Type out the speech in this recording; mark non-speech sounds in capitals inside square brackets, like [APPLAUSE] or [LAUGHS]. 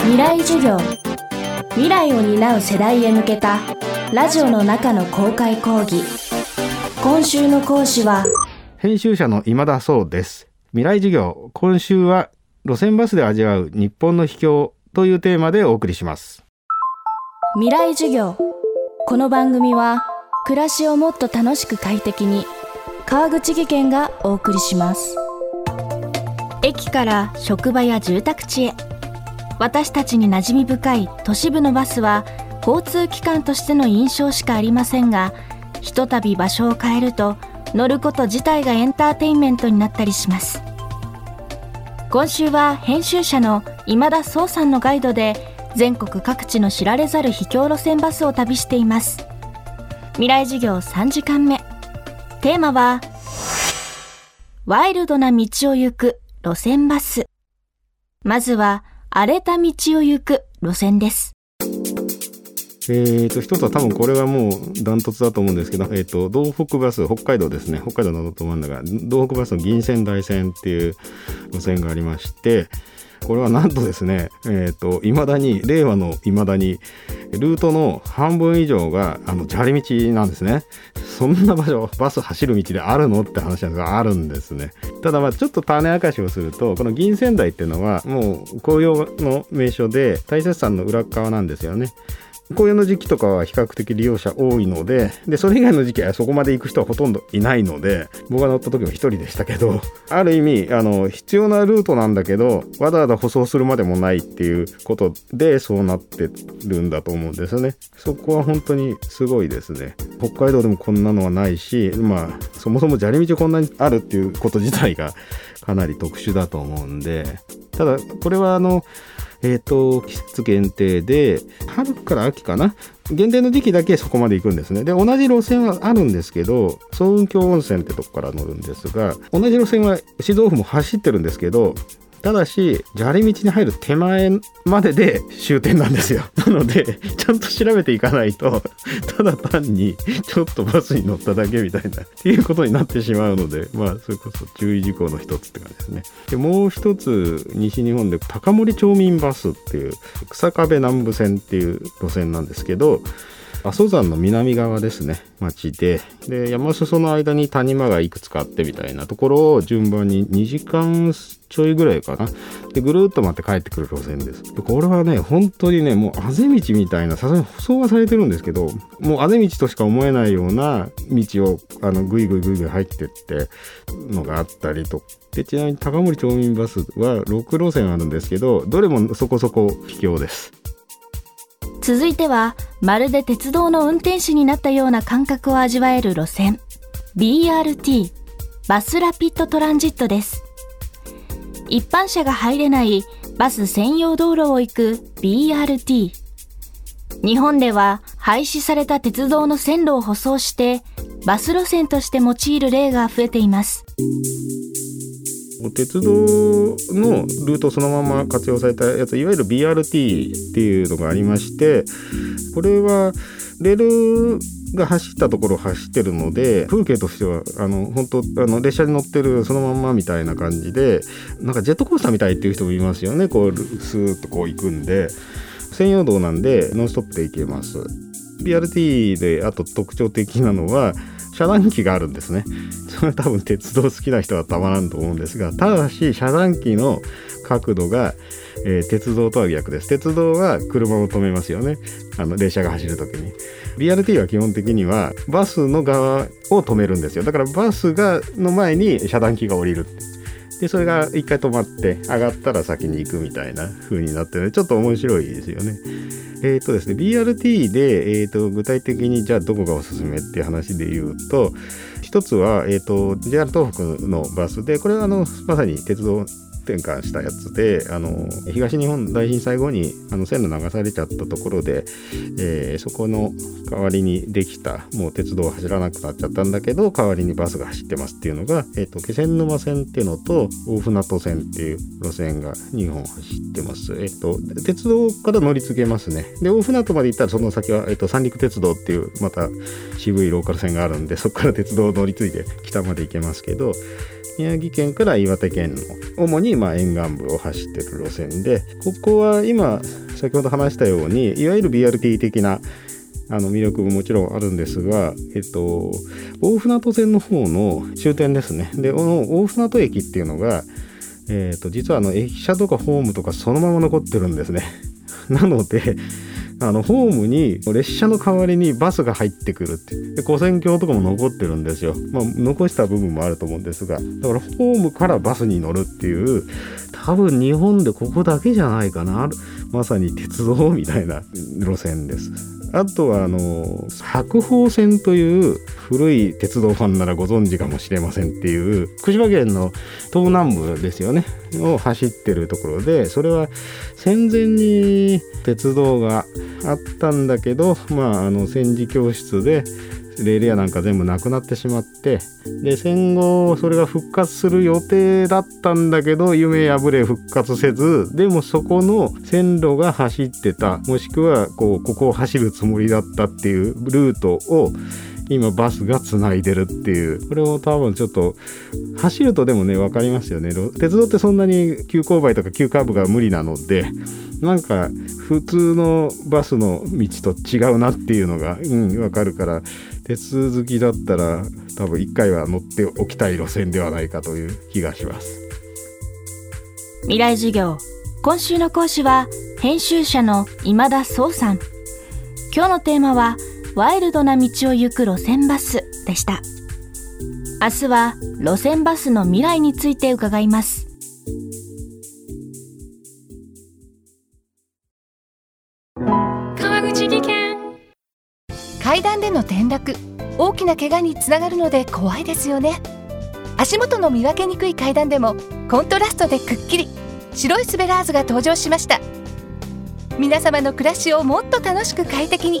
未来授業。未来を担う世代へ向けたラジオの中の公開講義。今週の講師は編集者の今田壮です。未来授業。今週は路線バスで味わう日本の秘境というテーマでお送りします。未来授業。この番組は暮らしをもっと楽しく快適に川口義賢がお送りします。駅から職場や住宅地へ私たちに馴染み深い都市部のバスは交通機関としての印象しかありませんがひとたび場所を変えると乗ること自体がエンターテインメントになったりします。今週は編集者の今田壮さんのガイドで全国各地の知られざる秘境路線バスを旅しています。未来授業3時間目。テーマはワイルドな道を行く路線バス。まずは荒れた道を行く路線です。えーと、一つは多分これはもうダントツだと思うんですけど、えーと、道北バス、北海道ですね、北海道のど真ん中、道北バスの銀線大線っていう路線がありまして、これはなんとですね、えっ、ー、と、未だに、令和のいまだに、ルートの半分以上が、あの、砂利道なんですね。そんな場所、バス走る道であるのって話なんですが、あるんですね。ただまあちょっと種明かしをすると、この銀仙台っていうのは、もう紅葉の名所で、大雪山の裏側なんですよね。紅葉の時期とかは比較的利用者多いので、で、それ以外の時期はそこまで行く人はほとんどいないので、僕が乗った時も一人でしたけど、[LAUGHS] ある意味、あの、必要なルートなんだけど、わざわざ舗装するまでもないっていうことで、そうなってるんだと思うんですよね。そこは本当にすごいですね。北海道でもこんなのはないし、まあ、そもそも砂利道こんなにあるっていうこと自体がかなり特殊だと思うんで、ただ、これはあの、えっ、ー、と、季節限定で、春から秋かな？限定の時期だけそこまで行くんですね。で、同じ路線はあるんですけど、総雲峡温泉ってとこから乗るんですが、同じ路線は静岡府も走ってるんですけど、ただし砂利道に入る手前までで終点なんですよ。[LAUGHS] なのでちゃんと調べていかないと [LAUGHS] ただ単にちょっとバスに乗っただけみたいなっていうことになってしまうのでまあそれこそ注意事項の一つって感じですね。でもう一つ西日本で高森町民バスっていう草壁南部線っていう路線なんですけど阿蘇山の南側ですね。町で。で山裾の間に谷間がいくつかあってみたいなところを順番に2時間ちょいぐらいかな。でぐるっと回って帰ってくる路線です。でこれはね本当にねもうあぜ道みたいなさすがに舗装はされてるんですけどもうあぜ道としか思えないような道をあのぐいぐいぐいぐい入ってってのがあったりと。でちなみに高森町民バスは6路線あるんですけどどれもそこそこ秘境です。続いてはまるで鉄道の運転士になったような感覚を味わえる路線。BRT バスラピッドトランジットです。一般車が入れないバス専用道路を行く BRT 日本では廃止された鉄道の線路を舗装してバス路線として用いる例が増えています。鉄道のルートそのまま活用されたやついわゆる BRT っていうのがありましてこれはレールが走ったところを走ってるので風景としてはあの本当あの列車に乗ってるそのまんまみたいな感じでなんかジェットコースターみたいっていう人もいますよね。こうスーッとこう行くんで。専用道なんでノンストップで行けます。BRT であと特徴的なのは遮断機があるんですね。それは多分鉄道好きな人はたまらんと思うんですが、ただし遮断機の角度が、えー、鉄道とは逆です。鉄道は車を止めますよね。あの列車が走る時に。BRT は基本的にはバスの側を止めるんですよ。だからバスがの前に遮断機が降りる。で、それが一回止まって上がったら先に行くみたいな風になってるちょっと面白いですよね。えっ、ー、とですね、BRT で、えーと、具体的にじゃあどこがおすすめっていう話で言うと、一つは、えっ、ー、と、JR 東北のバスで、これはあの、まさに鉄道転換したやつであの東日本大震災後にあの線路流されちゃったところで、えー、そこの代わりにできたもう鉄道走らなくなっちゃったんだけど代わりにバスが走ってますっていうのが、えーと、気仙沼線っていうのと大船渡線っていう路線が2本走ってます。えっ、ー、と鉄道から乗り継げますね。で大船渡まで行ったらその先は、えーと、三陸鉄道っていうまた渋いローカル線があるんでそこから鉄道を乗り継いで北まで行けますけど宮城県から岩手県の主にまあ、沿岸部を走ってる路線でここは今先ほど話したようにいわゆる BRT 的なあの魅力ももちろんあるんですが、えっと、大船渡線の方の終点ですね。で、この大船渡駅っていうのが、えっと、実はあの駅舎とかホームとかそのまま残ってるんですね。[LAUGHS] なので、あのホームに列車の代わりにバスが入ってくるって。で古線橋とかも残ってるんですよ、まあ、残した部分もあると思うんですが。だからホームからバスに乗るっていう多分日本でここだけじゃないかな。まさに鉄道みたいな路線です。あとはあの白鳳線という古い鉄道ファンならご存知かもしれませんっていう福島県の東南部ですよね。を走ってるところでそれは戦前に鉄道があったんだけどまああの戦時教室でレールやなんか全部なくなってしまってで戦後それが復活する予定だったんだけど夢破れ復活せずでもそこの線路が走ってた。もしくはこうここを走るつもりだったっていうルートを今バスがつないでるっていう。これも多分ちょっと走るとでもね分かりますよね。鉄道ってそんなに急勾配とか急カーブが無理なのでなんか普通のバスの道と違うなっていうのが、うん、分かるから鉄好きだったら多分一回は乗っておきたい路線ではないかという気がします。未来授業。今週の講師は編集者の今田壮さん。今日のテーマはワイルドな道を行く路線バスでした。明日は路線バスの未来について伺います。川口技研。階段での転落。大きな怪我につながるので怖いですよね。足元の見分けにくい階段でもコントラストでくっきり。白いスベラーズが登場しました。皆様の暮らしをもっと楽しく快適に